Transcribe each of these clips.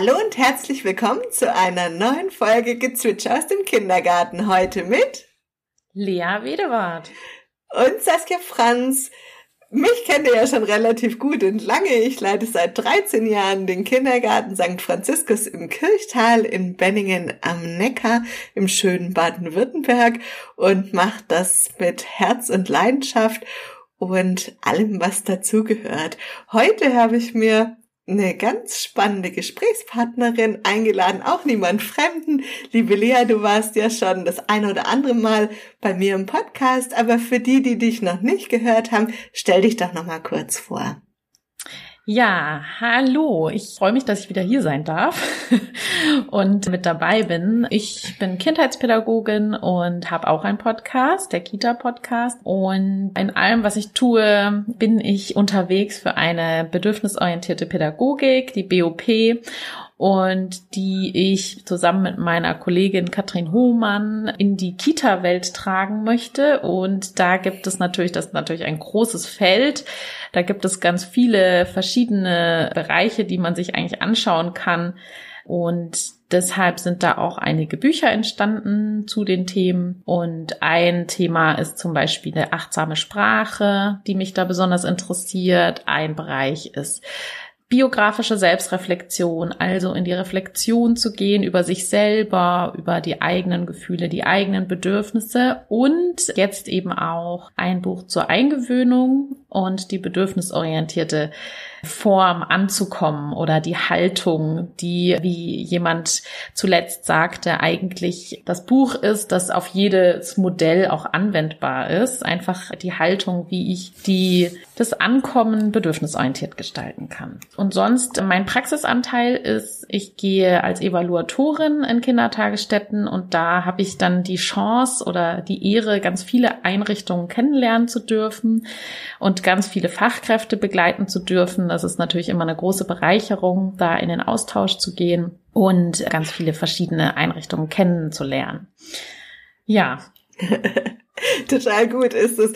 Hallo und herzlich willkommen zu einer neuen Folge Gezwitscher aus dem Kindergarten. Heute mit Lea Wedewart und Saskia Franz. Mich kennt ihr ja schon relativ gut und lange. Ich leite seit 13 Jahren den Kindergarten St. Franziskus im Kirchtal in Benningen am Neckar im schönen Baden-Württemberg und mache das mit Herz und Leidenschaft und allem, was dazugehört. Heute habe ich mir eine ganz spannende Gesprächspartnerin eingeladen, auch niemand Fremden. Liebe Lea, du warst ja schon das ein oder andere Mal bei mir im Podcast, aber für die, die dich noch nicht gehört haben, stell dich doch noch mal kurz vor. Ja, hallo. Ich freue mich, dass ich wieder hier sein darf und mit dabei bin. Ich bin Kindheitspädagogin und habe auch einen Podcast, der Kita-Podcast. Und in allem, was ich tue, bin ich unterwegs für eine bedürfnisorientierte Pädagogik, die BOP und die ich zusammen mit meiner Kollegin Katrin Hohmann in die Kita-Welt tragen möchte. Und da gibt es natürlich, das ist natürlich ein großes Feld. Da gibt es ganz viele verschiedene Bereiche, die man sich eigentlich anschauen kann. Und deshalb sind da auch einige Bücher entstanden zu den Themen. Und ein Thema ist zum Beispiel eine achtsame Sprache, die mich da besonders interessiert. Ein Bereich ist biografische Selbstreflexion, also in die Reflexion zu gehen über sich selber, über die eigenen Gefühle, die eigenen Bedürfnisse und jetzt eben auch ein Buch zur Eingewöhnung und die bedürfnisorientierte Form anzukommen oder die Haltung, die, wie jemand zuletzt sagte, eigentlich das Buch ist, das auf jedes Modell auch anwendbar ist. Einfach die Haltung, wie ich die, das Ankommen bedürfnisorientiert gestalten kann. Und sonst, mein Praxisanteil ist, ich gehe als Evaluatorin in Kindertagesstätten und da habe ich dann die Chance oder die Ehre, ganz viele Einrichtungen kennenlernen zu dürfen und ganz viele Fachkräfte begleiten zu dürfen das ist natürlich immer eine große Bereicherung, da in den Austausch zu gehen und ganz viele verschiedene Einrichtungen kennenzulernen. Ja. Total gut ist es.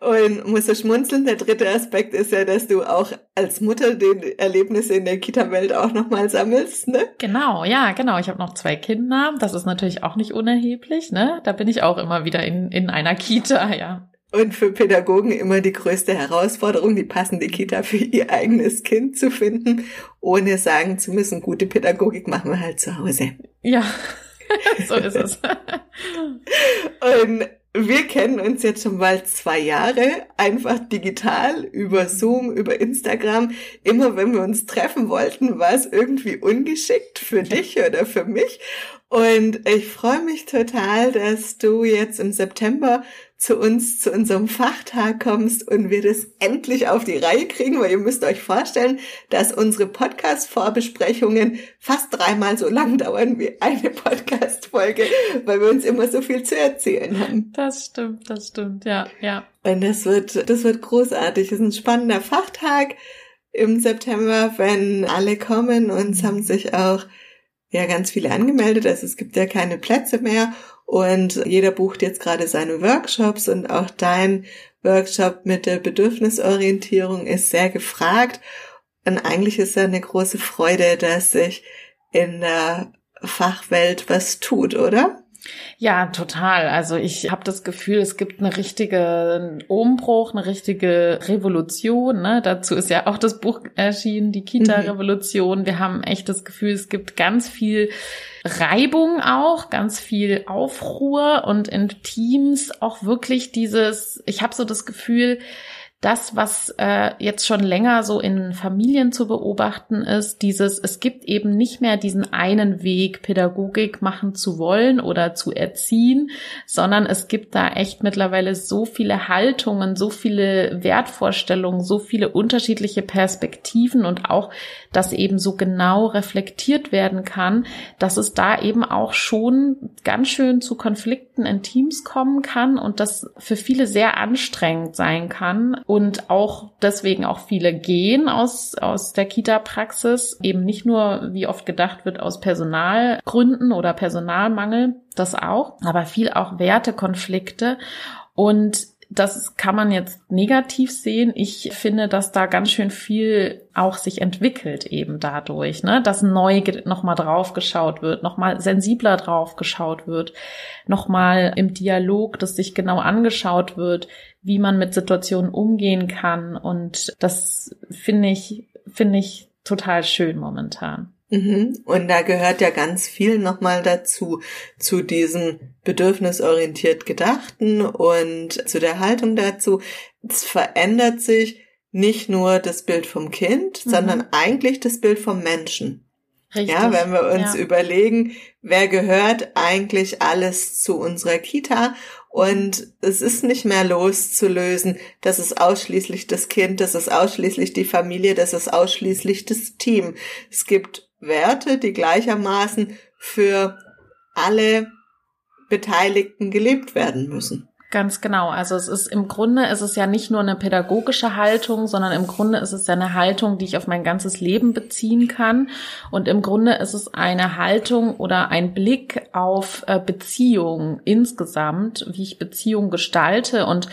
Und muss so schmunzeln. Der dritte Aspekt ist ja, dass du auch als Mutter den Erlebnisse in der Kita-Welt auch nochmal sammelst, ne? Genau, ja, genau. Ich habe noch zwei Kinder. Das ist natürlich auch nicht unerheblich, ne? Da bin ich auch immer wieder in, in einer Kita, ja. Und für Pädagogen immer die größte Herausforderung, die passende Kita für ihr eigenes Kind zu finden, ohne sagen zu müssen, gute Pädagogik machen wir halt zu Hause. Ja, so ist es. Und wir kennen uns jetzt schon bald zwei Jahre, einfach digital, über Zoom, über Instagram. Immer wenn wir uns treffen wollten, war es irgendwie ungeschickt für dich oder für mich. Und ich freue mich total, dass du jetzt im September zu uns, zu unserem Fachtag kommst und wir das endlich auf die Reihe kriegen, weil ihr müsst euch vorstellen, dass unsere Podcast-Vorbesprechungen fast dreimal so lang dauern wie eine Podcast-Folge, weil wir uns immer so viel zu erzählen haben. Das stimmt, das stimmt, ja, ja. Und das wird, das wird großartig. Es ist ein spannender Fachtag im September, wenn alle kommen und es haben sich auch ja ganz viele angemeldet. Also es gibt ja keine Plätze mehr und jeder bucht jetzt gerade seine Workshops und auch dein Workshop mit der Bedürfnisorientierung ist sehr gefragt. Und eigentlich ist ja eine große Freude, dass sich in der Fachwelt was tut, oder? Ja, total. Also ich habe das Gefühl, es gibt eine richtige Umbruch, eine richtige Revolution. Ne? Dazu ist ja auch das Buch erschienen, die Kita-Revolution. Wir haben echt das Gefühl, es gibt ganz viel Reibung auch, ganz viel Aufruhr und in Teams auch wirklich dieses, ich habe so das Gefühl, das, was äh, jetzt schon länger so in Familien zu beobachten ist, dieses, es gibt eben nicht mehr diesen einen Weg, Pädagogik machen zu wollen oder zu erziehen, sondern es gibt da echt mittlerweile so viele Haltungen, so viele Wertvorstellungen, so viele unterschiedliche Perspektiven und auch, dass eben so genau reflektiert werden kann, dass es da eben auch schon ganz schön zu Konflikten in Teams kommen kann und das für viele sehr anstrengend sein kann und auch deswegen auch viele gehen aus, aus der Kita-Praxis, eben nicht nur, wie oft gedacht wird, aus Personalgründen oder Personalmangel, das auch, aber viel auch Wertekonflikte. Und das kann man jetzt negativ sehen. Ich finde, dass da ganz schön viel auch sich entwickelt eben dadurch, ne? dass neu nochmal drauf geschaut wird, nochmal sensibler drauf geschaut wird, nochmal im Dialog, dass sich genau angeschaut wird, wie man mit Situationen umgehen kann. Und das finde ich, finde ich total schön momentan. Mhm. Und da gehört ja ganz viel nochmal dazu, zu diesem bedürfnisorientiert Gedachten und zu der Haltung dazu. Es verändert sich nicht nur das Bild vom Kind, mhm. sondern eigentlich das Bild vom Menschen. Richtig. Ja, wenn wir uns ja. überlegen, wer gehört eigentlich alles zu unserer Kita und es ist nicht mehr loszulösen, das ist ausschließlich das Kind, das ist ausschließlich die Familie, das ist ausschließlich das Team. Es gibt Werte, die gleichermaßen für alle Beteiligten gelebt werden müssen. Ganz genau. Also es ist im Grunde ist es ja nicht nur eine pädagogische Haltung, sondern im Grunde ist es ja eine Haltung, die ich auf mein ganzes Leben beziehen kann. Und im Grunde ist es eine Haltung oder ein Blick auf äh, Beziehungen insgesamt, wie ich Beziehungen gestalte. Und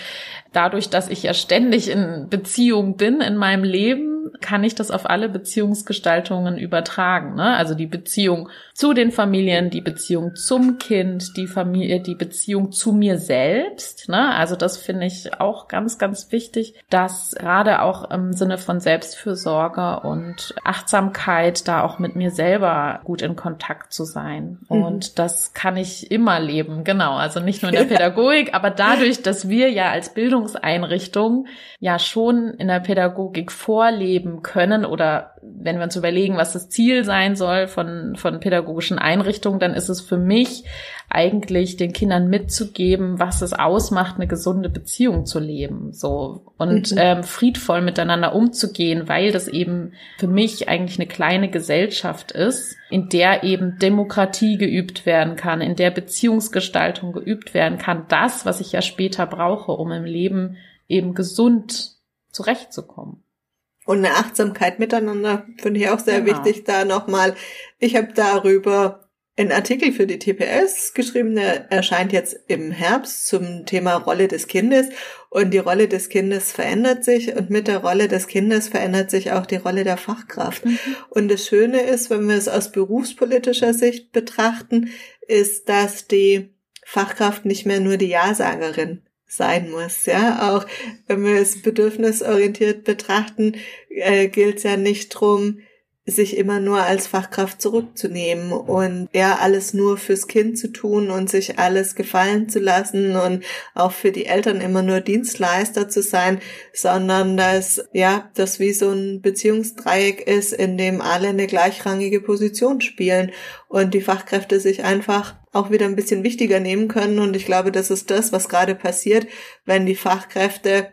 dadurch, dass ich ja ständig in Beziehung bin in meinem Leben, kann ich das auf alle Beziehungsgestaltungen übertragen. Ne? Also die Beziehung zu den Familien, die Beziehung zum Kind, die Familie, die Beziehung zu mir selbst. Ne? Also das finde ich auch ganz, ganz wichtig, dass gerade auch im Sinne von Selbstfürsorge und Achtsamkeit da auch mit mir selber gut in Kontakt zu sein. Mhm. Und das kann ich immer leben, genau. Also nicht nur in der Pädagogik, aber dadurch, dass wir ja als Bildungseinrichtung ja schon in der Pädagogik vorleben, leben können oder wenn wir uns überlegen, was das Ziel sein soll von, von pädagogischen Einrichtungen, dann ist es für mich eigentlich den Kindern mitzugeben, was es ausmacht, eine gesunde Beziehung zu leben, so und mhm. ähm, friedvoll miteinander umzugehen, weil das eben für mich eigentlich eine kleine Gesellschaft ist, in der eben Demokratie geübt werden kann, in der Beziehungsgestaltung geübt werden kann, das, was ich ja später brauche, um im Leben eben gesund zurechtzukommen. Und eine Achtsamkeit miteinander finde ich auch sehr genau. wichtig. Da nochmal, ich habe darüber einen Artikel für die TPS geschrieben, der erscheint jetzt im Herbst zum Thema Rolle des Kindes. Und die Rolle des Kindes verändert sich und mit der Rolle des Kindes verändert sich auch die Rolle der Fachkraft. Mhm. Und das Schöne ist, wenn wir es aus berufspolitischer Sicht betrachten, ist, dass die Fachkraft nicht mehr nur die Ja-Sagerin sein muss. Ja, auch wenn wir es bedürfnisorientiert betrachten, äh, gilt es ja nicht drum, sich immer nur als Fachkraft zurückzunehmen und ja alles nur fürs Kind zu tun und sich alles gefallen zu lassen und auch für die Eltern immer nur Dienstleister zu sein, sondern dass ja das wie so ein Beziehungsdreieck ist, in dem alle eine gleichrangige Position spielen und die Fachkräfte sich einfach auch wieder ein bisschen wichtiger nehmen können. Und ich glaube, das ist das, was gerade passiert, wenn die Fachkräfte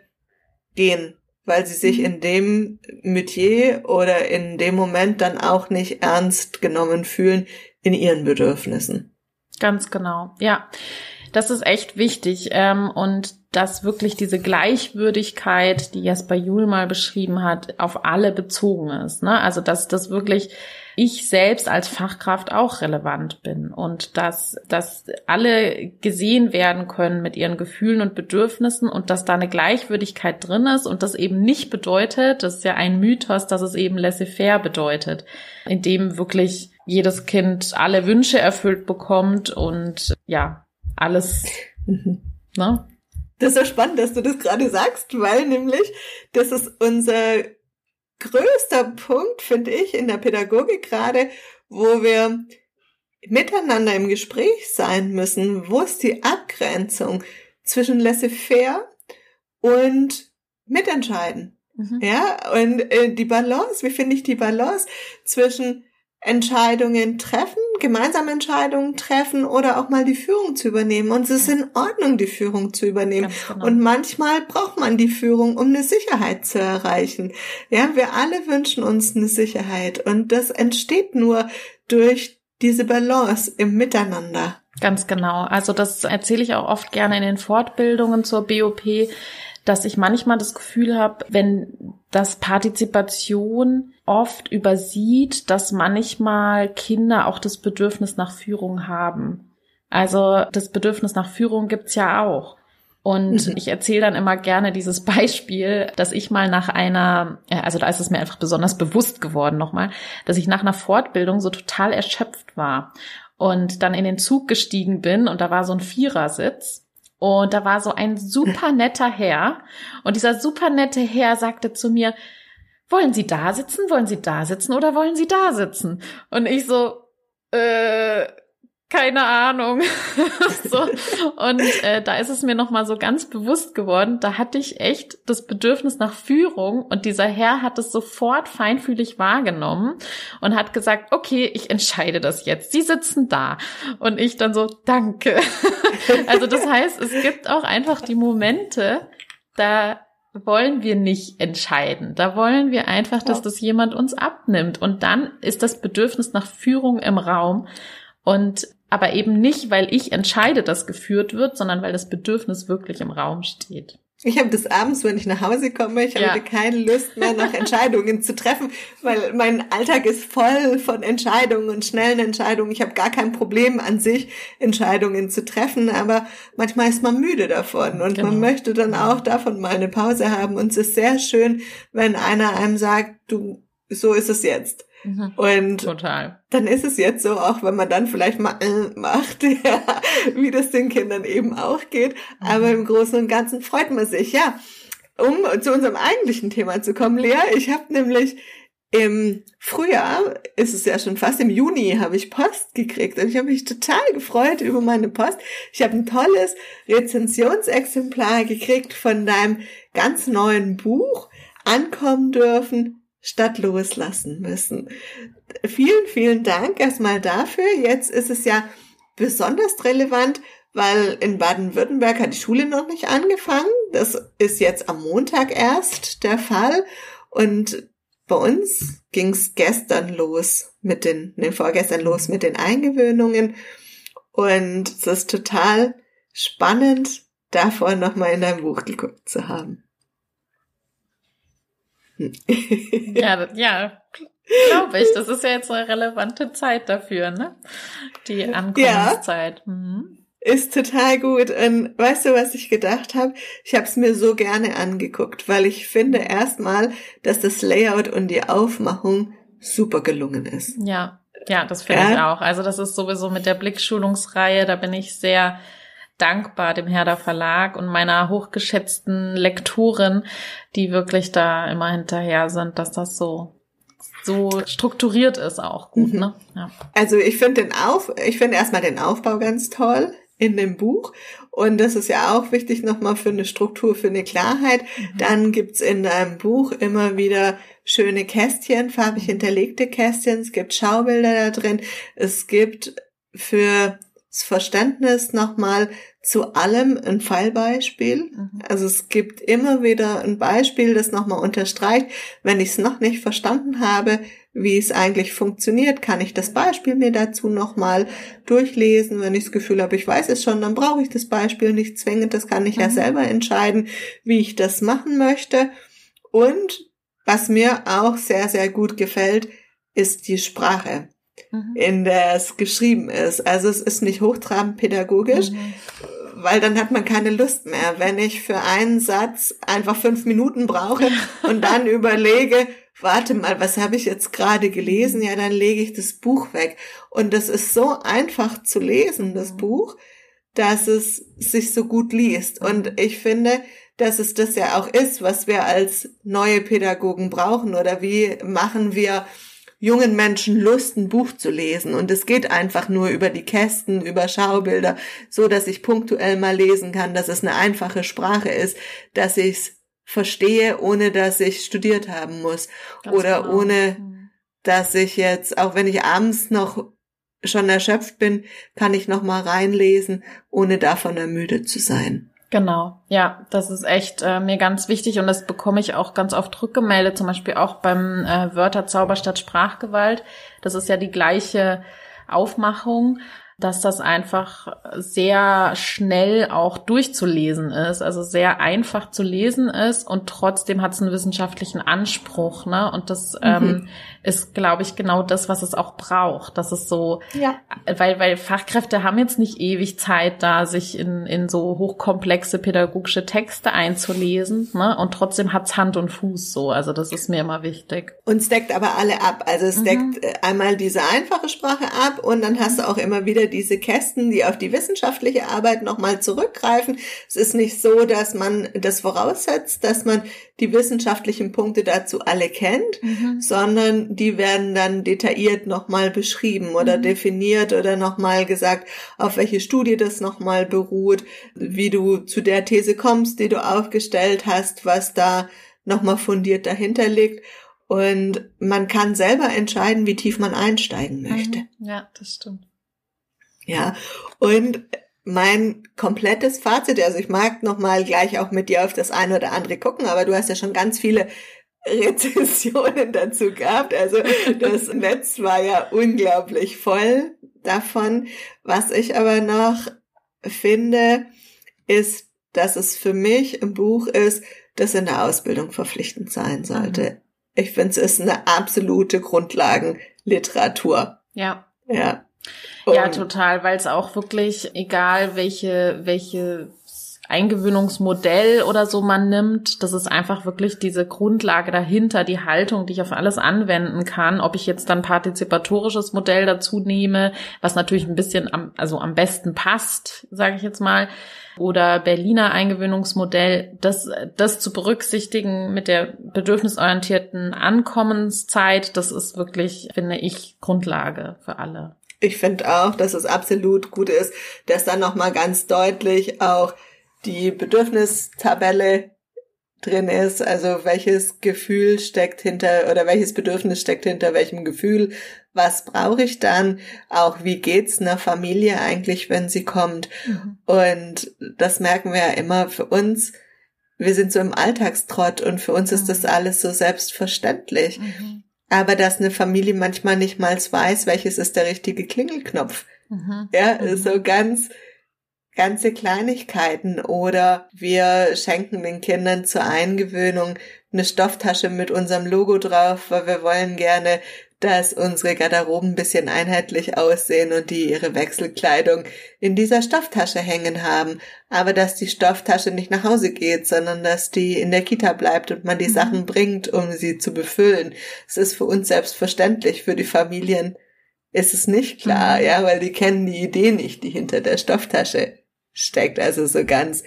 gehen, weil sie sich mhm. in dem Metier oder in dem Moment dann auch nicht ernst genommen fühlen in ihren Bedürfnissen. Ganz genau, ja. Das ist echt wichtig. Ähm, und dass wirklich diese Gleichwürdigkeit, die Jesper Juhl mal beschrieben hat, auf alle bezogen ist. Ne? Also dass das wirklich ich selbst als Fachkraft auch relevant bin und dass, dass alle gesehen werden können mit ihren Gefühlen und Bedürfnissen und dass da eine Gleichwürdigkeit drin ist und das eben nicht bedeutet, das ist ja ein Mythos, dass es eben laissez-faire bedeutet, in dem wirklich jedes Kind alle Wünsche erfüllt bekommt und ja, alles, mhm. ne? Das ist ja spannend, dass du das gerade sagst, weil nämlich das ist unser größter Punkt, finde ich, in der Pädagogik gerade, wo wir miteinander im Gespräch sein müssen. Wo ist die Abgrenzung zwischen laissez-faire und mitentscheiden? Mhm. Ja, und äh, die Balance, wie finde ich die Balance zwischen Entscheidungen treffen, gemeinsame Entscheidungen treffen oder auch mal die Führung zu übernehmen. Und es ist in Ordnung, die Führung zu übernehmen. Genau. Und manchmal braucht man die Führung, um eine Sicherheit zu erreichen. Ja, wir alle wünschen uns eine Sicherheit. Und das entsteht nur durch diese Balance im Miteinander. Ganz genau. Also das erzähle ich auch oft gerne in den Fortbildungen zur BOP, dass ich manchmal das Gefühl habe, wenn das Partizipation oft übersieht, dass manchmal Kinder auch das Bedürfnis nach Führung haben. Also das Bedürfnis nach Führung gibt's ja auch. Und mhm. ich erzähle dann immer gerne dieses Beispiel, dass ich mal nach einer, also da ist es mir einfach besonders bewusst geworden nochmal, dass ich nach einer Fortbildung so total erschöpft war und dann in den Zug gestiegen bin und da war so ein Vierersitz und da war so ein super netter Herr und dieser super nette Herr sagte zu mir, wollen Sie da sitzen, wollen Sie da sitzen oder wollen Sie da sitzen? Und ich so, äh, keine Ahnung. so. Und äh, da ist es mir nochmal so ganz bewusst geworden, da hatte ich echt das Bedürfnis nach Führung und dieser Herr hat es sofort feinfühlig wahrgenommen und hat gesagt, okay, ich entscheide das jetzt. Sie sitzen da. Und ich dann so, danke. also das heißt, es gibt auch einfach die Momente, da wollen wir nicht entscheiden. Da wollen wir einfach, dass das jemand uns abnimmt. Und dann ist das Bedürfnis nach Führung im Raum. Und aber eben nicht, weil ich entscheide, dass geführt wird, sondern weil das Bedürfnis wirklich im Raum steht. Ich habe das abends, wenn ich nach Hause komme, ich ja. habe keine Lust mehr, noch Entscheidungen zu treffen, weil mein Alltag ist voll von Entscheidungen und schnellen Entscheidungen. Ich habe gar kein Problem an sich, Entscheidungen zu treffen, aber manchmal ist man müde davon und genau. man möchte dann auch davon mal eine Pause haben. Und es ist sehr schön, wenn einer einem sagt, du, so ist es jetzt. Mhm. Und Total. dann ist es jetzt so, auch wenn man dann vielleicht mal äh, macht, ja, wie das den Kindern eben auch geht. Mhm. Aber im Großen und Ganzen freut man sich, ja. Um zu unserem eigentlichen Thema zu kommen, Lea, ich habe nämlich im Frühjahr, ist es ja schon fast im Juni, habe ich Post gekriegt und ich habe mich total gefreut über meine Post. Ich habe ein tolles Rezensionsexemplar gekriegt von deinem ganz neuen Buch, Ankommen dürfen, statt loslassen müssen. Vielen, vielen Dank erstmal dafür. Jetzt ist es ja besonders relevant, weil in Baden-Württemberg hat die Schule noch nicht angefangen. Das ist jetzt am Montag erst der Fall. Und bei uns ging es gestern los mit den, ne, vorgestern los mit den Eingewöhnungen. Und es ist total spannend, davor nochmal in dein Buch geguckt zu haben. Ja, ja, glaube ich. Das ist ja jetzt eine relevante Zeit dafür, ne? Die Ankunftszeit. Ja. Mhm. Ist total gut. Und weißt du, was ich gedacht habe? Ich habe es mir so gerne angeguckt, weil ich finde erstmal, dass das Layout und die Aufmachung super gelungen ist. Ja, ja, das finde ja? ich auch. Also das ist sowieso mit der Blickschulungsreihe, da bin ich sehr dankbar dem Herder Verlag und meiner hochgeschätzten Lektorin, die wirklich da immer hinterher sind, dass das so so strukturiert ist auch gut, mhm. ne? Ja. Also ich finde den Auf, ich finde erstmal den Aufbau ganz toll in dem Buch. Und das ist ja auch wichtig nochmal für eine Struktur, für eine Klarheit. Mhm. Dann gibt's in deinem Buch immer wieder schöne Kästchen, farbig hinterlegte Kästchen. Es gibt Schaubilder da drin. Es gibt für Verständnis nochmal zu allem ein Fallbeispiel. Mhm. Also es gibt immer wieder ein Beispiel, das nochmal unterstreicht, wenn ich es noch nicht verstanden habe, wie es eigentlich funktioniert, kann ich das Beispiel mir dazu nochmal durchlesen. Wenn ich das Gefühl habe, ich weiß es schon, dann brauche ich das Beispiel nicht zwingend. Das kann ich mhm. ja selber entscheiden, wie ich das machen möchte. Und was mir auch sehr, sehr gut gefällt, ist die Sprache. Mhm. in der es geschrieben ist. Also es ist nicht hochtrabend pädagogisch, mhm. weil dann hat man keine Lust mehr. Wenn ich für einen Satz einfach fünf Minuten brauche und dann überlege, warte mal, was habe ich jetzt gerade gelesen? Ja, dann lege ich das Buch weg. Und das ist so einfach zu lesen, das mhm. Buch, dass es sich so gut liest. Und ich finde, dass es das ja auch ist, was wir als neue Pädagogen brauchen oder wie machen wir jungen Menschen Lust, ein Buch zu lesen. Und es geht einfach nur über die Kästen, über Schaubilder, so dass ich punktuell mal lesen kann, dass es eine einfache Sprache ist, dass ich es verstehe, ohne dass ich studiert haben muss. Ganz Oder genau. ohne, mhm. dass ich jetzt, auch wenn ich abends noch schon erschöpft bin, kann ich noch mal reinlesen, ohne davon ermüdet zu sein. Genau, ja, das ist echt äh, mir ganz wichtig und das bekomme ich auch ganz oft rückgemeldet, zum Beispiel auch beim äh, Wörterzauber statt Sprachgewalt. Das ist ja die gleiche Aufmachung. dass das einfach sehr schnell auch durchzulesen ist, also sehr einfach zu lesen ist und trotzdem hat es einen wissenschaftlichen Anspruch, ne? Und das mhm. ähm, ist, glaube ich, genau das, was es auch braucht. Das ist so, ja. weil, weil Fachkräfte haben jetzt nicht ewig Zeit, da sich in, in so hochkomplexe pädagogische Texte einzulesen, ne? Und trotzdem hat's Hand und Fuß so. Also das ist mir immer wichtig. Und es deckt aber alle ab. Also es mhm. deckt äh, einmal diese einfache Sprache ab und dann hast du auch immer wieder diese Kästen, die auf die wissenschaftliche Arbeit nochmal zurückgreifen. Es ist nicht so, dass man das voraussetzt, dass man die wissenschaftlichen Punkte dazu alle kennt, mhm. sondern die werden dann detailliert nochmal beschrieben oder mhm. definiert oder nochmal gesagt, auf welche Studie das nochmal beruht, wie du zu der These kommst, die du aufgestellt hast, was da nochmal fundiert dahinter liegt. Und man kann selber entscheiden, wie tief man einsteigen möchte. Mhm. Ja, das stimmt. Ja, und mein komplettes Fazit, also ich mag nochmal gleich auch mit dir auf das eine oder andere gucken, aber du hast ja schon ganz viele Rezessionen dazu gehabt. Also das Netz war ja unglaublich voll davon. Was ich aber noch finde, ist, dass es für mich ein Buch ist, das in der Ausbildung verpflichtend sein sollte. Mhm. Ich finde, es ist eine absolute Grundlagenliteratur. Ja. Ja. Ja, total, weil es auch wirklich, egal welche, welche Eingewöhnungsmodell oder so man nimmt, das ist einfach wirklich diese Grundlage dahinter, die Haltung, die ich auf alles anwenden kann. Ob ich jetzt dann partizipatorisches Modell dazu nehme, was natürlich ein bisschen am, also am besten passt, sage ich jetzt mal, oder Berliner Eingewöhnungsmodell, das, das zu berücksichtigen mit der bedürfnisorientierten Ankommenszeit, das ist wirklich, finde ich, Grundlage für alle. Ich finde auch, dass es absolut gut ist, dass dann nochmal ganz deutlich auch die Bedürfnistabelle drin ist, also welches Gefühl steckt hinter oder welches Bedürfnis steckt hinter welchem Gefühl, was brauche ich dann, auch wie geht's einer Familie eigentlich, wenn sie kommt. Mhm. Und das merken wir ja immer für uns. Wir sind so im Alltagstrott und für uns mhm. ist das alles so selbstverständlich. Mhm. Aber dass eine Familie manchmal nicht mal weiß, welches ist der richtige Klingelknopf. Mhm. Ja, mhm. so ganz, ganze Kleinigkeiten oder wir schenken den Kindern zur Eingewöhnung eine Stofftasche mit unserem Logo drauf, weil wir wollen gerne dass unsere Garderoben ein bisschen einheitlich aussehen und die ihre Wechselkleidung in dieser Stofftasche hängen haben, aber dass die Stofftasche nicht nach Hause geht, sondern dass die in der Kita bleibt und man die mhm. Sachen bringt, um sie zu befüllen. Es ist für uns selbstverständlich, für die Familien ist es nicht klar, mhm. ja, weil die kennen die Idee nicht, die hinter der Stofftasche steckt. Also so ganz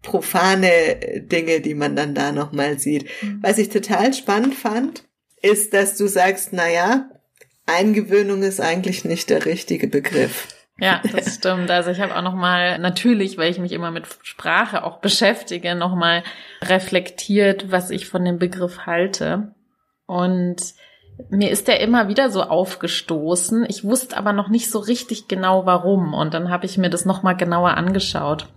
profane Dinge, die man dann da nochmal sieht. Mhm. Was ich total spannend fand, ist, dass du sagst, na ja, Eingewöhnung ist eigentlich nicht der richtige Begriff. Ja, das stimmt. Also ich habe auch noch mal natürlich, weil ich mich immer mit Sprache auch beschäftige, noch mal reflektiert, was ich von dem Begriff halte. Und mir ist der immer wieder so aufgestoßen. Ich wusste aber noch nicht so richtig genau warum. Und dann habe ich mir das noch mal genauer angeschaut.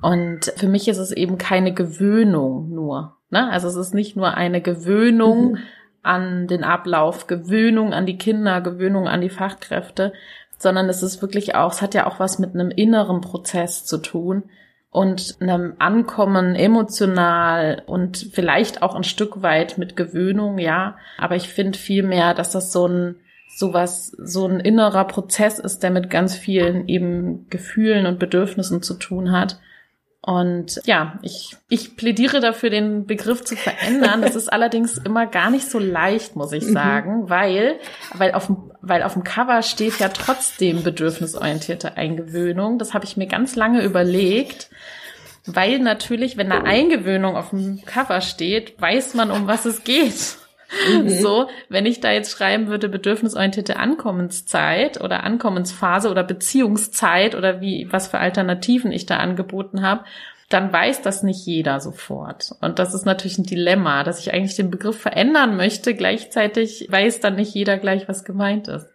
Und für mich ist es eben keine Gewöhnung nur. Ne? Also es ist nicht nur eine Gewöhnung mhm an den Ablauf, Gewöhnung an die Kinder, Gewöhnung an die Fachkräfte, sondern es ist wirklich auch, es hat ja auch was mit einem inneren Prozess zu tun und einem Ankommen emotional und vielleicht auch ein Stück weit mit Gewöhnung, ja. Aber ich finde vielmehr, dass das so ein sowas, so ein innerer Prozess ist, der mit ganz vielen eben Gefühlen und Bedürfnissen zu tun hat. Und ja, ich, ich plädiere dafür, den Begriff zu verändern. Das ist allerdings immer gar nicht so leicht, muss ich mhm. sagen, mhm. weil, weil, auf weil auf dem Cover steht ja trotzdem bedürfnisorientierte Eingewöhnung. Das habe ich mir ganz lange überlegt. Weil natürlich, wenn eine Eingewöhnung auf dem Cover steht, weiß man, um was es geht. Mhm. So, wenn ich da jetzt schreiben würde, bedürfnisorientierte Ankommenszeit oder Ankommensphase oder Beziehungszeit oder wie, was für Alternativen ich da angeboten habe, dann weiß das nicht jeder sofort. Und das ist natürlich ein Dilemma, dass ich eigentlich den Begriff verändern möchte, gleichzeitig weiß dann nicht jeder gleich, was gemeint ist.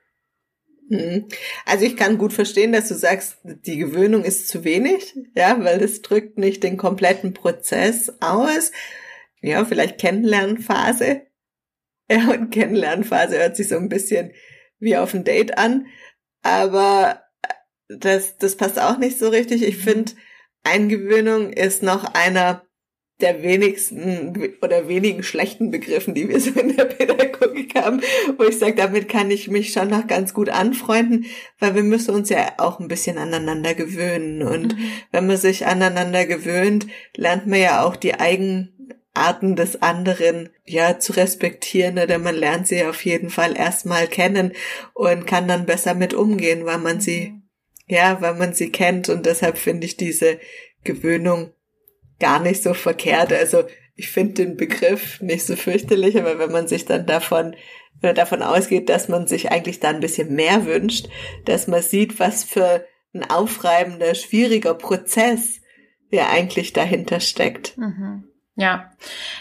Mhm. Also ich kann gut verstehen, dass du sagst, die Gewöhnung ist zu wenig, ja, weil es drückt nicht den kompletten Prozess aus. Ja, vielleicht Kennenlernphase, ja, und Kennenlernphase hört sich so ein bisschen wie auf ein Date an. Aber das, das passt auch nicht so richtig. Ich finde, Eingewöhnung ist noch einer der wenigsten oder wenigen schlechten Begriffen, die wir so in der Pädagogik haben, wo ich sage, damit kann ich mich schon noch ganz gut anfreunden, weil wir müssen uns ja auch ein bisschen aneinander gewöhnen. Und mhm. wenn man sich aneinander gewöhnt, lernt man ja auch die Eigenarten des anderen ja zu respektieren oder man lernt sie auf jeden Fall erstmal kennen und kann dann besser mit umgehen, weil man sie mhm ja, weil man sie kennt und deshalb finde ich diese Gewöhnung gar nicht so verkehrt. Also ich finde den Begriff nicht so fürchterlich, aber wenn man sich dann davon, wenn man davon ausgeht, dass man sich eigentlich da ein bisschen mehr wünscht, dass man sieht, was für ein aufreibender, schwieriger Prozess der eigentlich dahinter steckt. Mhm. Ja,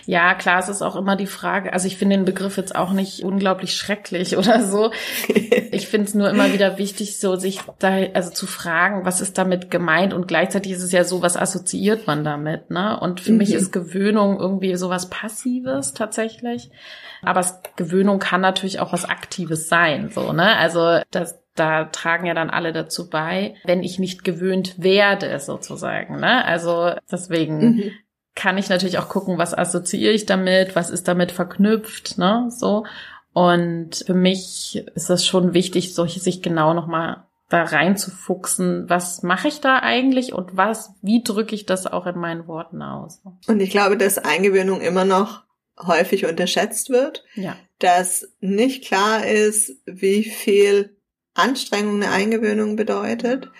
ja, klar, es ist auch immer die Frage, also ich finde den Begriff jetzt auch nicht unglaublich schrecklich oder so. Ich finde es nur immer wieder wichtig, so sich da, also zu fragen, was ist damit gemeint und gleichzeitig ist es ja so, was assoziiert man damit, ne? Und für mhm. mich ist Gewöhnung irgendwie sowas Passives tatsächlich. Aber Gewöhnung kann natürlich auch was Aktives sein, so, ne? Also, das, da tragen ja dann alle dazu bei, wenn ich nicht gewöhnt werde, sozusagen. Ne? Also deswegen mhm kann ich natürlich auch gucken, was assoziiere ich damit, was ist damit verknüpft, ne, so. Und für mich ist das schon wichtig, solche sich genau nochmal da reinzufuchsen, was mache ich da eigentlich und was, wie drücke ich das auch in meinen Worten aus. Und ich glaube, dass Eingewöhnung immer noch häufig unterschätzt wird, ja. dass nicht klar ist, wie viel Anstrengung eine Eingewöhnung bedeutet,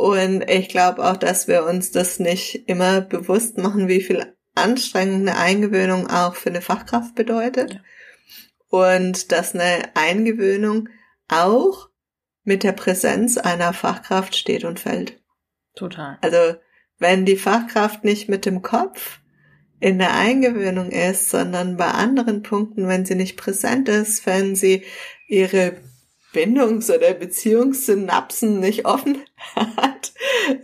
und ich glaube auch, dass wir uns das nicht immer bewusst machen, wie viel Anstrengung eine Eingewöhnung auch für eine Fachkraft bedeutet. Ja. Und dass eine Eingewöhnung auch mit der Präsenz einer Fachkraft steht und fällt. Total. Also wenn die Fachkraft nicht mit dem Kopf in der Eingewöhnung ist, sondern bei anderen Punkten, wenn sie nicht präsent ist, wenn sie ihre Bindungs- oder Beziehungssynapsen nicht offen hat,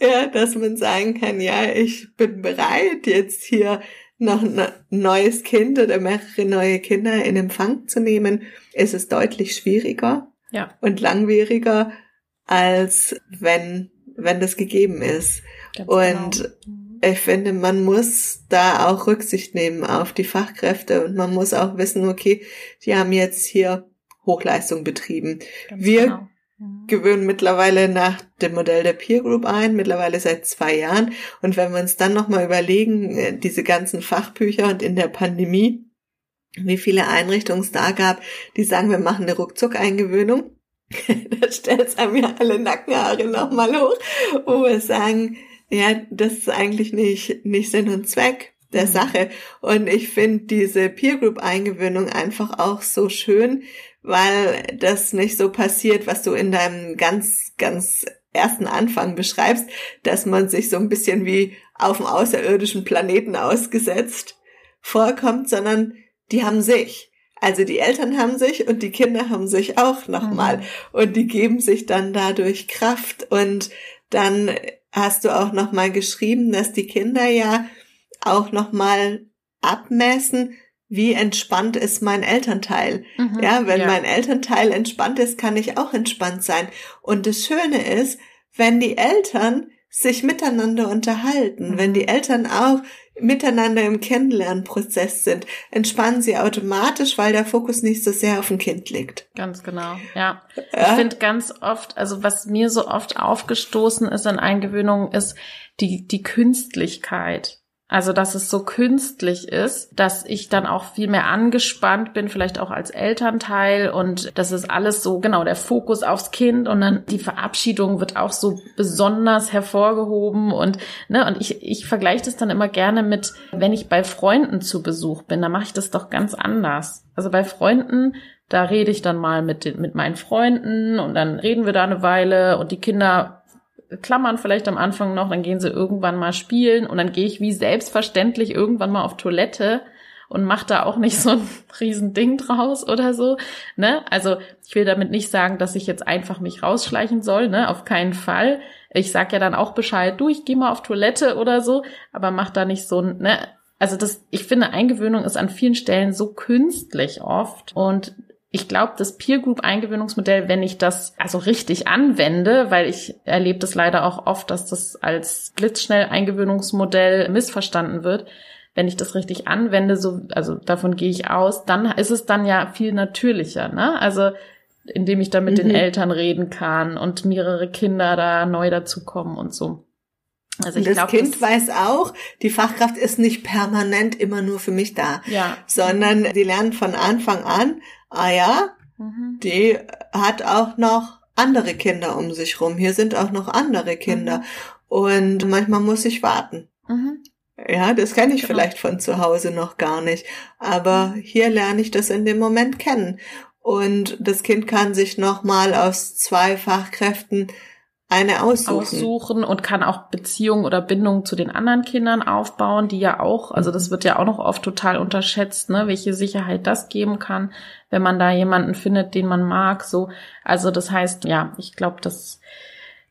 ja, dass man sagen kann, ja, ich bin bereit, jetzt hier noch ein neues Kind oder mehrere neue Kinder in Empfang zu nehmen, ist es deutlich schwieriger ja. und langwieriger, als wenn, wenn das gegeben ist. Ganz und genau. ich finde, man muss da auch Rücksicht nehmen auf die Fachkräfte und man muss auch wissen, okay, die haben jetzt hier Hochleistung betrieben. Ganz Wir genau. mhm. gewöhnen mittlerweile nach dem Modell der Peer Group ein, mittlerweile seit zwei Jahren. Und wenn wir uns dann nochmal überlegen, äh, diese ganzen Fachbücher und in der Pandemie, wie viele Einrichtungen es da gab, die sagen, wir machen eine Ruckzuck-Eingewöhnung. da stellt es einem ja alle Nackenhaare nochmal hoch, wo wir sagen, ja, das ist eigentlich nicht, nicht Sinn und Zweck der mhm. Sache. Und ich finde diese Peer Group Eingewöhnung einfach auch so schön, weil das nicht so passiert, was du in deinem ganz, ganz ersten Anfang beschreibst, dass man sich so ein bisschen wie auf dem außerirdischen Planeten ausgesetzt vorkommt, sondern die haben sich. Also die Eltern haben sich und die Kinder haben sich auch nochmal. Mhm. Und die geben sich dann dadurch Kraft. Und dann hast du auch nochmal geschrieben, dass die Kinder ja auch nochmal abmessen, wie entspannt ist mein Elternteil. Mhm, ja, wenn ja. mein Elternteil entspannt ist, kann ich auch entspannt sein. Und das Schöne ist, wenn die Eltern sich miteinander unterhalten, mhm. wenn die Eltern auch miteinander im Kennenlernprozess sind, entspannen sie automatisch, weil der Fokus nicht so sehr auf dem Kind liegt. Ganz genau, ja. ja? Ich finde ganz oft, also was mir so oft aufgestoßen ist an Eingewöhnung, ist die, die Künstlichkeit. Also, dass es so künstlich ist, dass ich dann auch viel mehr angespannt bin, vielleicht auch als Elternteil und das ist alles so, genau, der Fokus aufs Kind und dann die Verabschiedung wird auch so besonders hervorgehoben und, ne, und ich, ich vergleiche das dann immer gerne mit, wenn ich bei Freunden zu Besuch bin, dann mache ich das doch ganz anders. Also bei Freunden, da rede ich dann mal mit, den, mit meinen Freunden und dann reden wir da eine Weile und die Kinder klammern vielleicht am Anfang noch, dann gehen sie irgendwann mal spielen und dann gehe ich wie selbstverständlich irgendwann mal auf Toilette und mach da auch nicht so ein riesen Ding draus oder so, ne? Also, ich will damit nicht sagen, dass ich jetzt einfach mich rausschleichen soll, ne? Auf keinen Fall. Ich sag ja dann auch Bescheid, du, ich gehe mal auf Toilette oder so, aber mach da nicht so ein, ne? Also das, ich finde, Eingewöhnung ist an vielen Stellen so künstlich oft und ich glaube, das Peer Group Eingewöhnungsmodell, wenn ich das also richtig anwende, weil ich erlebe das leider auch oft, dass das als blitzschnell Eingewöhnungsmodell missverstanden wird. Wenn ich das richtig anwende, so, also davon gehe ich aus, dann ist es dann ja viel natürlicher, ne? Also, indem ich da mit mhm. den Eltern reden kann und mehrere Kinder da neu dazukommen und so. Also ich das glaub, Kind das weiß auch, die Fachkraft ist nicht permanent immer nur für mich da, ja. sondern die lernen von Anfang an, ah ja, mhm. die hat auch noch andere Kinder um sich rum. Hier sind auch noch andere Kinder. Mhm. Und manchmal muss ich warten. Mhm. Ja, das kenne ich genau. vielleicht von zu Hause noch gar nicht. Aber mhm. hier lerne ich das in dem Moment kennen. Und das Kind kann sich nochmal aus zwei Fachkräften eine aussuchen. aussuchen und kann auch Beziehungen oder Bindungen zu den anderen Kindern aufbauen, die ja auch, also das wird ja auch noch oft total unterschätzt, ne, welche Sicherheit das geben kann, wenn man da jemanden findet, den man mag, so. Also das heißt, ja, ich glaube, das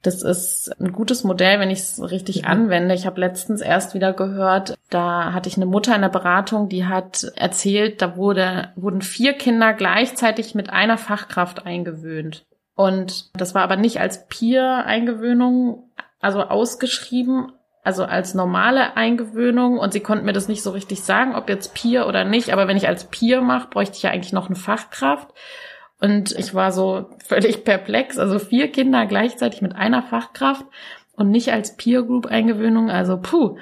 das ist ein gutes Modell, wenn ich es richtig mhm. anwende. Ich habe letztens erst wieder gehört, da hatte ich eine Mutter in der Beratung, die hat erzählt, da wurde, wurden vier Kinder gleichzeitig mit einer Fachkraft eingewöhnt. Und das war aber nicht als Peer-Eingewöhnung, also ausgeschrieben, also als normale Eingewöhnung. Und sie konnten mir das nicht so richtig sagen, ob jetzt Peer oder nicht. Aber wenn ich als Peer mache, bräuchte ich ja eigentlich noch eine Fachkraft. Und ich war so völlig perplex. Also vier Kinder gleichzeitig mit einer Fachkraft und nicht als Peer Group Eingewöhnung. Also puh.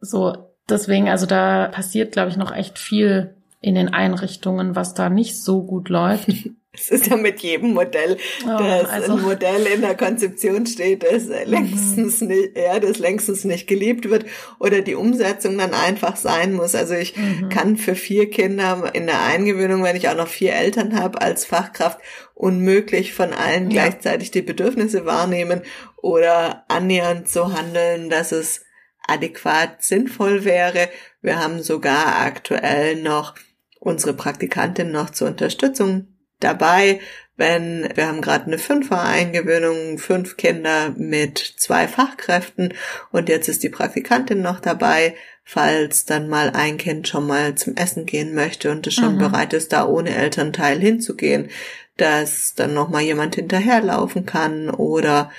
So, deswegen, also da passiert, glaube ich, noch echt viel in den Einrichtungen, was da nicht so gut läuft. Es ist ja mit jedem Modell, oh, das also. ein Modell in der Konzeption steht, das längstens mhm. nicht, ja, das längstens nicht geliebt wird oder die Umsetzung dann einfach sein muss. Also ich mhm. kann für vier Kinder in der Eingewöhnung, wenn ich auch noch vier Eltern habe, als Fachkraft unmöglich von allen ja. gleichzeitig die Bedürfnisse wahrnehmen oder annähernd so handeln, dass es adäquat sinnvoll wäre. Wir haben sogar aktuell noch unsere Praktikantin noch zur Unterstützung dabei, wenn wir haben gerade eine Fünfer-Eingewöhnung, fünf Kinder mit zwei Fachkräften und jetzt ist die Praktikantin noch dabei, falls dann mal ein Kind schon mal zum Essen gehen möchte und es schon mhm. bereit ist, da ohne Elternteil hinzugehen, dass dann noch mal jemand hinterherlaufen kann oder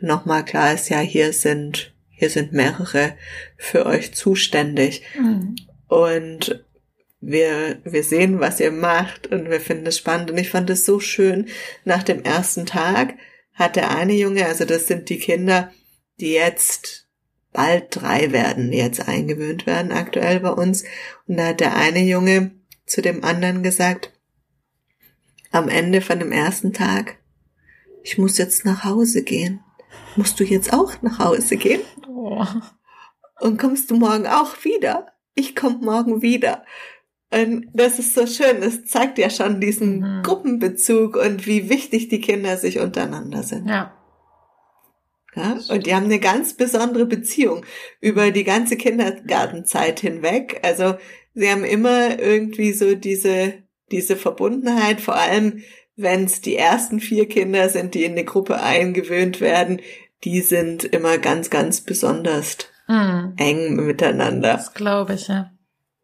noch mal klar ist, ja, hier sind hier sind mehrere für euch zuständig. Mhm. Und wir, wir sehen, was ihr macht und wir finden es spannend. Und ich fand es so schön. Nach dem ersten Tag hat der eine Junge, also das sind die Kinder, die jetzt bald drei werden, die jetzt eingewöhnt werden aktuell bei uns. Und da hat der eine Junge zu dem anderen gesagt, am Ende von dem ersten Tag, ich muss jetzt nach Hause gehen. Musst du jetzt auch nach Hause gehen? Oh. Und kommst du morgen auch wieder? Ich komm morgen wieder. Und das ist so schön. Es zeigt ja schon diesen mhm. Gruppenbezug und wie wichtig die Kinder sich untereinander sind. Ja. ja. Und die haben eine ganz besondere Beziehung über die ganze Kindergartenzeit hinweg. Also sie haben immer irgendwie so diese, diese Verbundenheit, vor allem wenn es die ersten vier Kinder sind, die in eine Gruppe eingewöhnt werden, die sind immer ganz, ganz besonders mhm. eng miteinander. Das glaube ich, ja.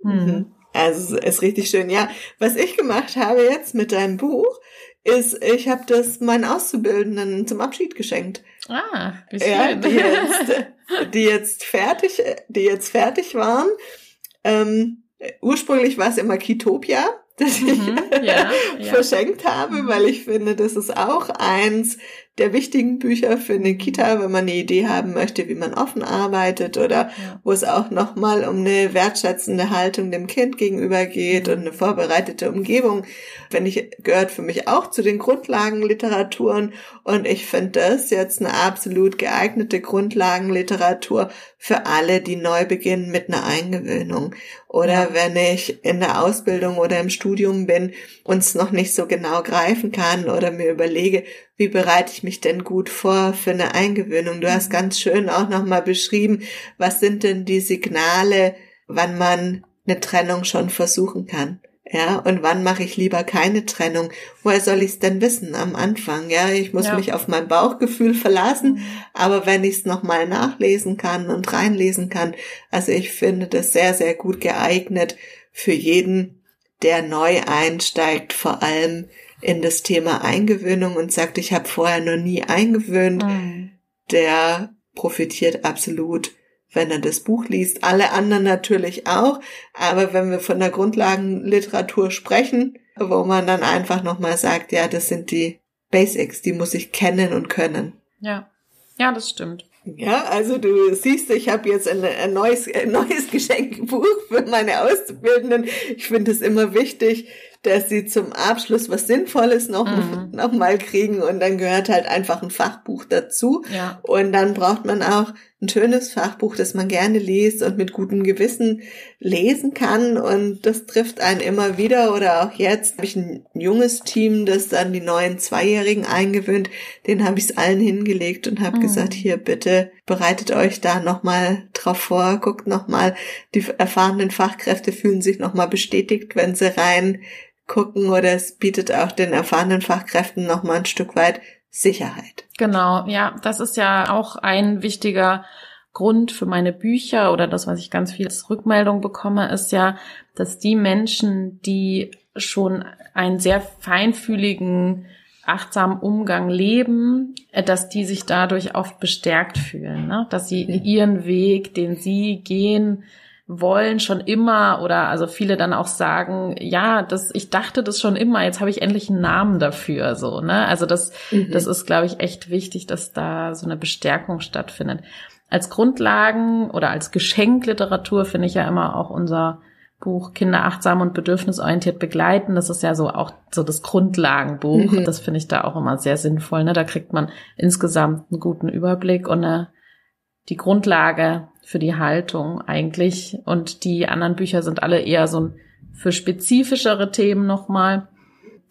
Mhm. Mhm. Also ist richtig schön. Ja, was ich gemacht habe jetzt mit deinem Buch, ist, ich habe das meinen Auszubildenden zum Abschied geschenkt. Ah, wie schön. Ja, die jetzt, die jetzt fertig, die jetzt fertig waren. Ähm, ursprünglich war es immer Kitopia, das ich mhm, ja, ja. verschenkt habe, weil ich finde, das ist auch eins der wichtigen Bücher für eine Kita, wenn man eine Idee haben möchte, wie man offen arbeitet oder wo es auch nochmal um eine wertschätzende Haltung dem Kind gegenüber geht und eine vorbereitete Umgebung, finde ich, gehört für mich auch zu den Grundlagenliteraturen und ich finde das jetzt eine absolut geeignete Grundlagenliteratur für alle, die neu beginnen mit einer Eingewöhnung. Oder ja. wenn ich in der Ausbildung oder im Studium bin und es noch nicht so genau greifen kann oder mir überlege, wie bereite ich mich denn gut vor für eine Eingewöhnung? Du hast mhm. ganz schön auch nochmal beschrieben, was sind denn die Signale, wann man eine Trennung schon versuchen kann. Ja, und wann mache ich lieber keine Trennung? Woher soll ich es denn wissen am Anfang? Ja, ich muss ja. mich auf mein Bauchgefühl verlassen, mhm. aber wenn ich es nochmal nachlesen kann und reinlesen kann, also ich finde das sehr, sehr gut geeignet für jeden, der neu einsteigt, vor allem in das Thema Eingewöhnung und sagt, ich habe vorher noch nie eingewöhnt, mhm. der profitiert absolut, wenn er das Buch liest. Alle anderen natürlich auch, aber wenn wir von der Grundlagenliteratur sprechen, wo man dann einfach nochmal sagt, ja, das sind die Basics, die muss ich kennen und können. Ja, ja, das stimmt. Ja, also du siehst, ich habe jetzt ein, ein, neues, ein neues Geschenkbuch für meine Auszubildenden. Ich finde es immer wichtig, dass sie zum Abschluss was Sinnvolles noch, mhm. noch mal kriegen und dann gehört halt einfach ein Fachbuch dazu. Ja. Und dann braucht man auch ein schönes Fachbuch, das man gerne liest und mit gutem Gewissen lesen kann und das trifft einen immer wieder oder auch jetzt habe ich ein junges Team, das dann die neuen Zweijährigen eingewöhnt, den habe ich es allen hingelegt und habe mhm. gesagt, hier bitte bereitet euch da nochmal drauf vor, guckt nochmal, die erfahrenen Fachkräfte fühlen sich nochmal bestätigt, wenn sie rein gucken oder es bietet auch den erfahrenen Fachkräften noch mal ein Stück weit Sicherheit. Genau, ja, das ist ja auch ein wichtiger Grund für meine Bücher oder das, was ich ganz viel als Rückmeldung bekomme, ist ja, dass die Menschen, die schon einen sehr feinfühligen, achtsamen Umgang leben, äh, dass die sich dadurch oft bestärkt fühlen, ne? dass sie ihren Weg, den sie gehen, wollen schon immer oder also viele dann auch sagen, ja, das ich dachte das schon immer, jetzt habe ich endlich einen Namen dafür so, ne? Also das mhm. das ist glaube ich echt wichtig, dass da so eine Bestärkung stattfindet. Als Grundlagen oder als Geschenkliteratur finde ich ja immer auch unser Buch Kinder achtsam und bedürfnisorientiert begleiten. Das ist ja so auch so das Grundlagenbuch. Mhm. Das finde ich da auch immer sehr sinnvoll. Ne? Da kriegt man insgesamt einen guten Überblick und eine, die Grundlage für die Haltung eigentlich. Und die anderen Bücher sind alle eher so für spezifischere Themen nochmal.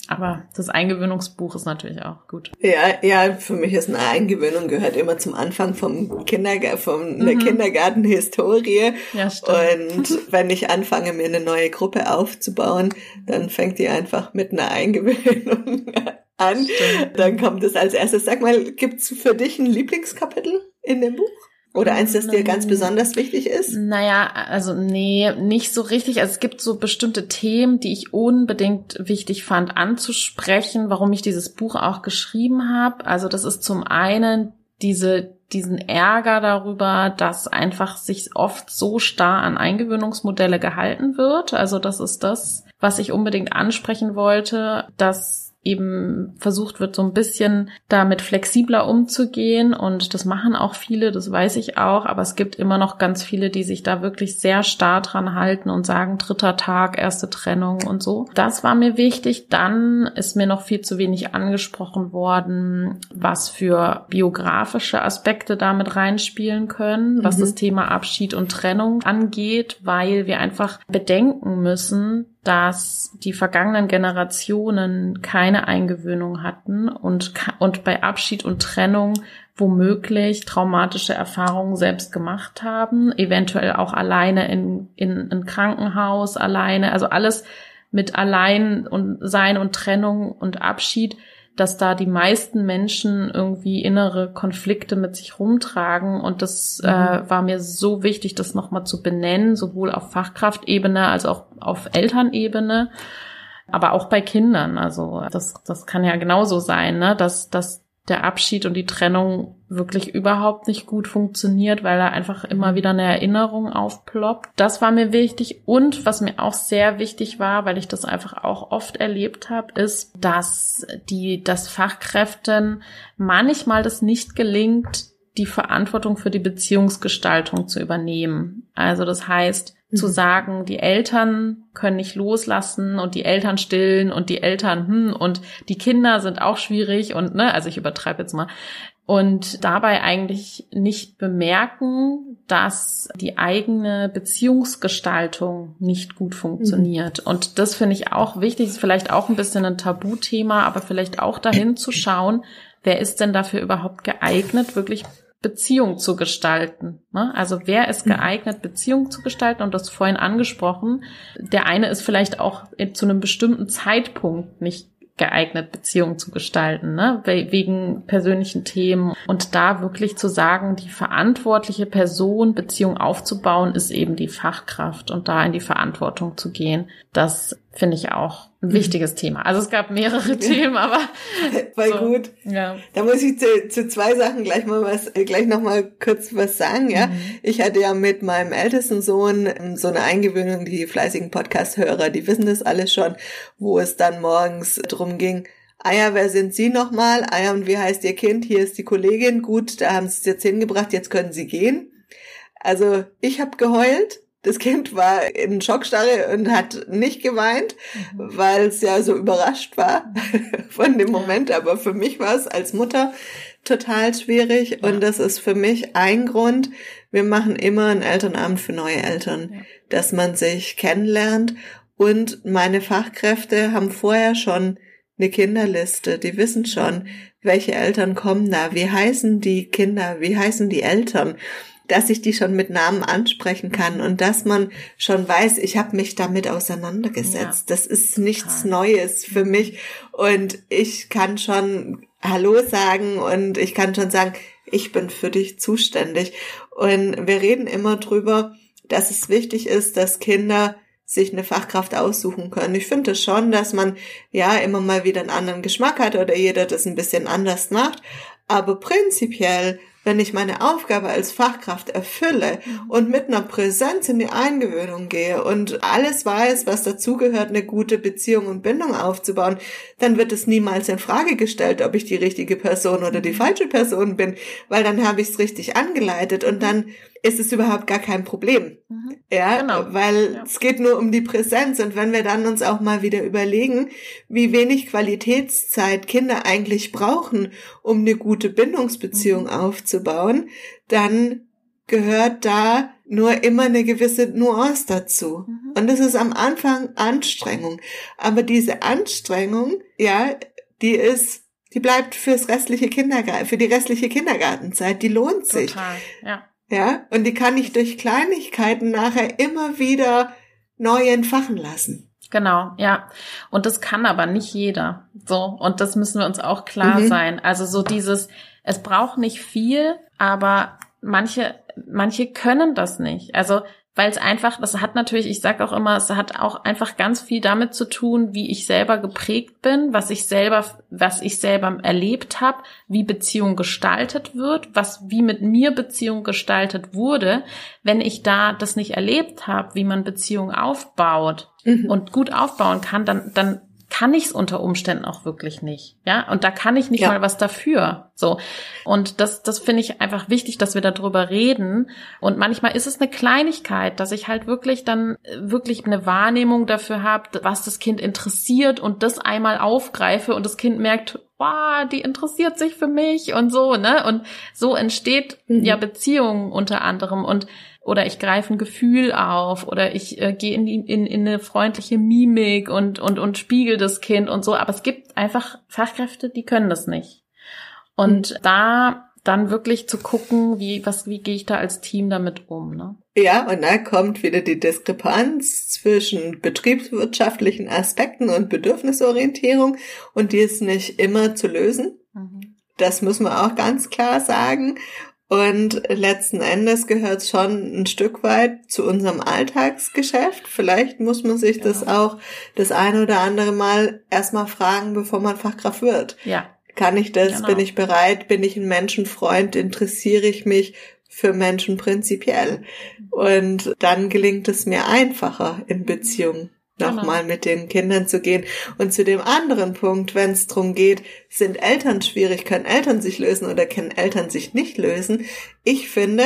Aber das Eingewöhnungsbuch ist natürlich auch gut. Ja, ja, für mich ist eine Eingewöhnung gehört immer zum Anfang vom Kindergarten, von der mhm. Kindergartenhistorie. Ja, stimmt. Und wenn ich anfange, mir eine neue Gruppe aufzubauen, dann fängt die einfach mit einer Eingewöhnung an. Stimmt. Dann kommt es als erstes. Sag mal, gibt's für dich ein Lieblingskapitel in dem Buch? Oder eins, das dir ganz besonders wichtig ist? Naja, also nee, nicht so richtig. Also es gibt so bestimmte Themen, die ich unbedingt wichtig fand anzusprechen, warum ich dieses Buch auch geschrieben habe. Also das ist zum einen diese, diesen Ärger darüber, dass einfach sich oft so starr an Eingewöhnungsmodelle gehalten wird. Also das ist das, was ich unbedingt ansprechen wollte, dass eben versucht wird, so ein bisschen damit flexibler umzugehen. Und das machen auch viele, das weiß ich auch. Aber es gibt immer noch ganz viele, die sich da wirklich sehr starr dran halten und sagen, dritter Tag, erste Trennung und so. Das war mir wichtig. Dann ist mir noch viel zu wenig angesprochen worden, was für biografische Aspekte damit reinspielen können, was mhm. das Thema Abschied und Trennung angeht, weil wir einfach bedenken müssen, dass die vergangenen Generationen keine Eingewöhnung hatten und, und bei Abschied und Trennung womöglich traumatische Erfahrungen selbst gemacht haben, eventuell auch alleine in, in ein Krankenhaus, alleine, also alles mit allein und Sein und Trennung und Abschied dass da die meisten Menschen irgendwie innere Konflikte mit sich rumtragen. Und das mhm. äh, war mir so wichtig, das nochmal zu benennen, sowohl auf Fachkraftebene als auch auf Elternebene. Aber auch bei Kindern. Also das, das kann ja genauso sein, ne? dass, dass der Abschied und die Trennung wirklich überhaupt nicht gut funktioniert, weil da einfach immer wieder eine Erinnerung aufploppt. Das war mir wichtig. Und was mir auch sehr wichtig war, weil ich das einfach auch oft erlebt habe, ist, dass die, das Fachkräften manchmal das nicht gelingt, die Verantwortung für die Beziehungsgestaltung zu übernehmen. Also das heißt, zu mhm. sagen, die Eltern können nicht loslassen und die Eltern stillen und die Eltern, hm, und die Kinder sind auch schwierig und, ne, also ich übertreibe jetzt mal. Und dabei eigentlich nicht bemerken, dass die eigene Beziehungsgestaltung nicht gut funktioniert. Mhm. Und das finde ich auch wichtig, ist vielleicht auch ein bisschen ein Tabuthema, aber vielleicht auch dahin zu schauen, wer ist denn dafür überhaupt geeignet, wirklich Beziehung zu gestalten. Ne? Also wer ist mhm. geeignet, Beziehung zu gestalten? Und das vorhin angesprochen. Der eine ist vielleicht auch zu einem bestimmten Zeitpunkt nicht geeignet, Beziehungen zu gestalten, ne? wegen persönlichen Themen. Und da wirklich zu sagen, die verantwortliche Person, Beziehung aufzubauen, ist eben die Fachkraft und da in die Verantwortung zu gehen, dass finde ich auch ein mhm. wichtiges Thema. Also es gab mehrere Themen, aber voll so, gut. Ja. Da muss ich zu, zu zwei Sachen gleich mal was, gleich noch mal kurz was sagen. Ja, mhm. ich hatte ja mit meinem ältesten Sohn ähm, so eine Eingewöhnung. Die fleißigen Podcast-Hörer, die wissen das alles schon, wo es dann morgens drum ging. Eier, wer sind Sie nochmal? Eier, und wie heißt Ihr Kind? Hier ist die Kollegin. Gut, da haben Sie es jetzt hingebracht. Jetzt können Sie gehen. Also ich habe geheult das Kind war in Schockstarre und hat nicht geweint, mhm. weil es ja so überrascht war von dem Moment. Aber für mich war es als Mutter total schwierig ja. und das ist für mich ein Grund. Wir machen immer einen Elternabend für neue Eltern, ja. dass man sich kennenlernt und meine Fachkräfte haben vorher schon eine Kinderliste. Die wissen schon, welche Eltern kommen da, wie heißen die Kinder, wie heißen die Eltern dass ich die schon mit Namen ansprechen kann und dass man schon weiß, ich habe mich damit auseinandergesetzt. Ja. Das ist nichts Neues für mich und ich kann schon Hallo sagen und ich kann schon sagen, ich bin für dich zuständig. Und wir reden immer drüber, dass es wichtig ist, dass Kinder sich eine Fachkraft aussuchen können. Ich finde schon, dass man ja immer mal wieder einen anderen Geschmack hat oder jeder das ein bisschen anders macht. Aber prinzipiell wenn ich meine Aufgabe als Fachkraft erfülle mhm. und mit einer Präsenz in die Eingewöhnung gehe und alles weiß, was dazugehört, eine gute Beziehung und Bindung aufzubauen, dann wird es niemals in Frage gestellt, ob ich die richtige Person oder die mhm. falsche Person bin, weil dann habe ich es richtig angeleitet und dann ist es überhaupt gar kein Problem. Mhm. Ja, genau. weil ja. es geht nur um die Präsenz. Und wenn wir dann uns auch mal wieder überlegen, wie wenig Qualitätszeit Kinder eigentlich brauchen, um eine gute Bindungsbeziehung mhm. aufzubauen, dann gehört da nur immer eine gewisse Nuance dazu. Mhm. Und das ist am Anfang Anstrengung. Aber diese Anstrengung, ja, die ist, die bleibt fürs restliche Kindergarten, für die restliche Kindergartenzeit, die lohnt sich. Total, ja. Ja, und die kann ich durch Kleinigkeiten nachher immer wieder neu entfachen lassen. Genau, ja. Und das kann aber nicht jeder. So. Und das müssen wir uns auch klar mhm. sein. Also so dieses, es braucht nicht viel, aber manche, manche können das nicht. Also weil es einfach, das hat natürlich, ich sage auch immer, es hat auch einfach ganz viel damit zu tun, wie ich selber geprägt bin, was ich selber, was ich selber erlebt habe, wie Beziehung gestaltet wird, was wie mit mir Beziehung gestaltet wurde. Wenn ich da das nicht erlebt habe, wie man Beziehung aufbaut mhm. und gut aufbauen kann, dann dann kann ich es unter Umständen auch wirklich nicht. Ja, und da kann ich nicht ja. mal was dafür. So. Und das, das finde ich einfach wichtig, dass wir darüber reden. Und manchmal ist es eine Kleinigkeit, dass ich halt wirklich dann äh, wirklich eine Wahrnehmung dafür habe, was das Kind interessiert und das einmal aufgreife und das Kind merkt, wow, die interessiert sich für mich und so, ne? Und so entsteht mhm. ja Beziehung unter anderem. Und oder ich greife ein Gefühl auf oder ich äh, gehe in, in, in eine freundliche Mimik und, und, und spiegel das Kind und so. Aber es gibt einfach Fachkräfte, die können das nicht. Und mhm. da dann wirklich zu gucken, wie, was, wie gehe ich da als Team damit um, ne? Ja, und da kommt wieder die Diskrepanz zwischen betriebswirtschaftlichen Aspekten und Bedürfnisorientierung und die ist nicht immer zu lösen. Mhm. Das müssen wir auch ganz klar sagen. Und letzten Endes gehört es schon ein Stück weit zu unserem Alltagsgeschäft. Vielleicht muss man sich genau. das auch das eine oder andere Mal erstmal fragen, bevor man Fachkraft wird. Ja. Kann ich das? Genau. Bin ich bereit? Bin ich ein Menschenfreund? Interessiere ich mich für Menschen prinzipiell? Und dann gelingt es mir einfacher in Beziehungen nochmal genau. mit den Kindern zu gehen. Und zu dem anderen Punkt, wenn es darum geht, sind Eltern schwierig, können Eltern sich lösen oder können Eltern sich nicht lösen? Ich finde,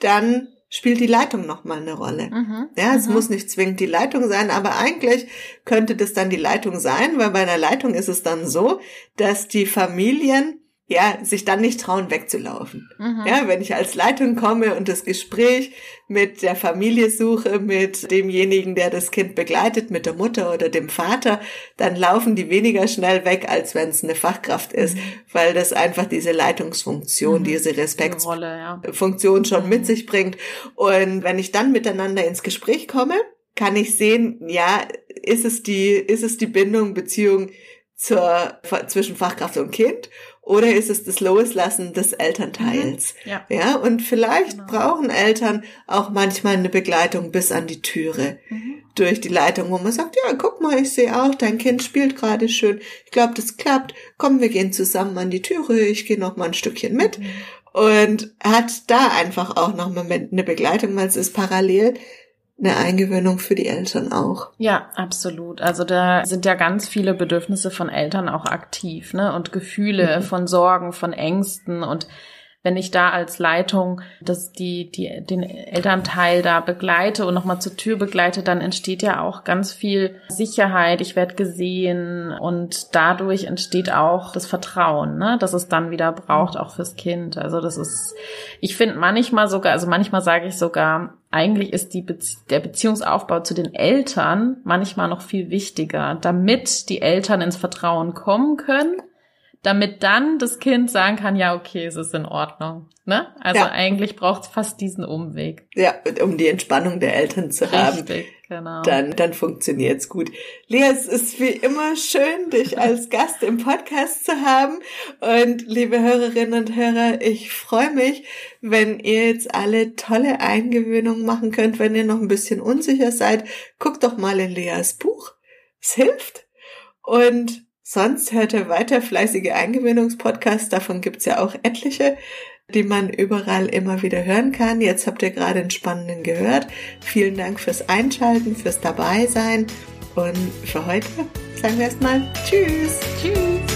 dann spielt die Leitung nochmal eine Rolle. Mhm. Ja, es mhm. muss nicht zwingend die Leitung sein, aber eigentlich könnte das dann die Leitung sein, weil bei einer Leitung ist es dann so, dass die Familien ja, sich dann nicht trauen, wegzulaufen. Mhm. Ja, wenn ich als Leitung komme und das Gespräch mit der Familie suche, mit demjenigen, der das Kind begleitet, mit der Mutter oder dem Vater, dann laufen die weniger schnell weg, als wenn es eine Fachkraft ist, mhm. weil das einfach diese Leitungsfunktion, mhm. diese Respektsfunktion ja. schon mit mhm. sich bringt. Und wenn ich dann miteinander ins Gespräch komme, kann ich sehen, ja, ist es die, ist es die Bindung, Beziehung zur, zwischen Fachkraft und Kind oder ist es das Loslassen des Elternteils? Mhm. Ja. ja, und vielleicht Genau. brauchen Eltern auch manchmal eine Begleitung bis an die Türe Mhm. durch die Leitung, wo man sagt, ja, guck mal, ich sehe auch, dein Kind spielt gerade schön. Ich glaube, das klappt. Komm, wir gehen zusammen an die Türe. Ich gehe noch mal ein Stückchen mit Mhm. und hat da einfach auch noch mal eine Begleitung, weil es ist parallel eine Eingewöhnung für die Eltern auch. Ja, absolut. Also da sind ja ganz viele Bedürfnisse von Eltern auch aktiv, ne? Und Gefühle Mhm. von Sorgen, von Ängsten und wenn ich da als Leitung das, die, die, den Elternteil da begleite und nochmal zur Tür begleite, dann entsteht ja auch ganz viel Sicherheit. Ich werde gesehen und dadurch entsteht auch das Vertrauen, ne, dass es dann wieder braucht, auch fürs Kind. Also das ist, ich finde manchmal sogar, also manchmal sage ich sogar, eigentlich ist die Bezie der Beziehungsaufbau zu den Eltern manchmal noch viel wichtiger, damit die Eltern ins Vertrauen kommen können damit dann das Kind sagen kann, ja, okay, es ist in Ordnung. Ne? Also Ja. eigentlich braucht es fast diesen Umweg. Ja, um die Entspannung der Eltern zu haben. Richtig, genau. Dann, dann funktioniert's gut. Lea, es ist wie immer schön, dich als Gast im Podcast zu haben. Und liebe Hörerinnen und Hörer, ich freue mich, wenn ihr jetzt alle tolle Eingewöhnungen machen könnt. Wenn ihr noch ein bisschen unsicher seid, guckt doch mal in Leas Buch. Es hilft. Und sonst hört ihr weiter fleißige Eingewöhnungspodcasts. Davon gibt's ja auch etliche die man überall immer wieder hören kann. Jetzt habt ihr gerade einen spannenden gehört. Vielen Dank fürs Einschalten, fürs Dabeisein und für heute sagen wir erstmal Tschüss. Tschüss.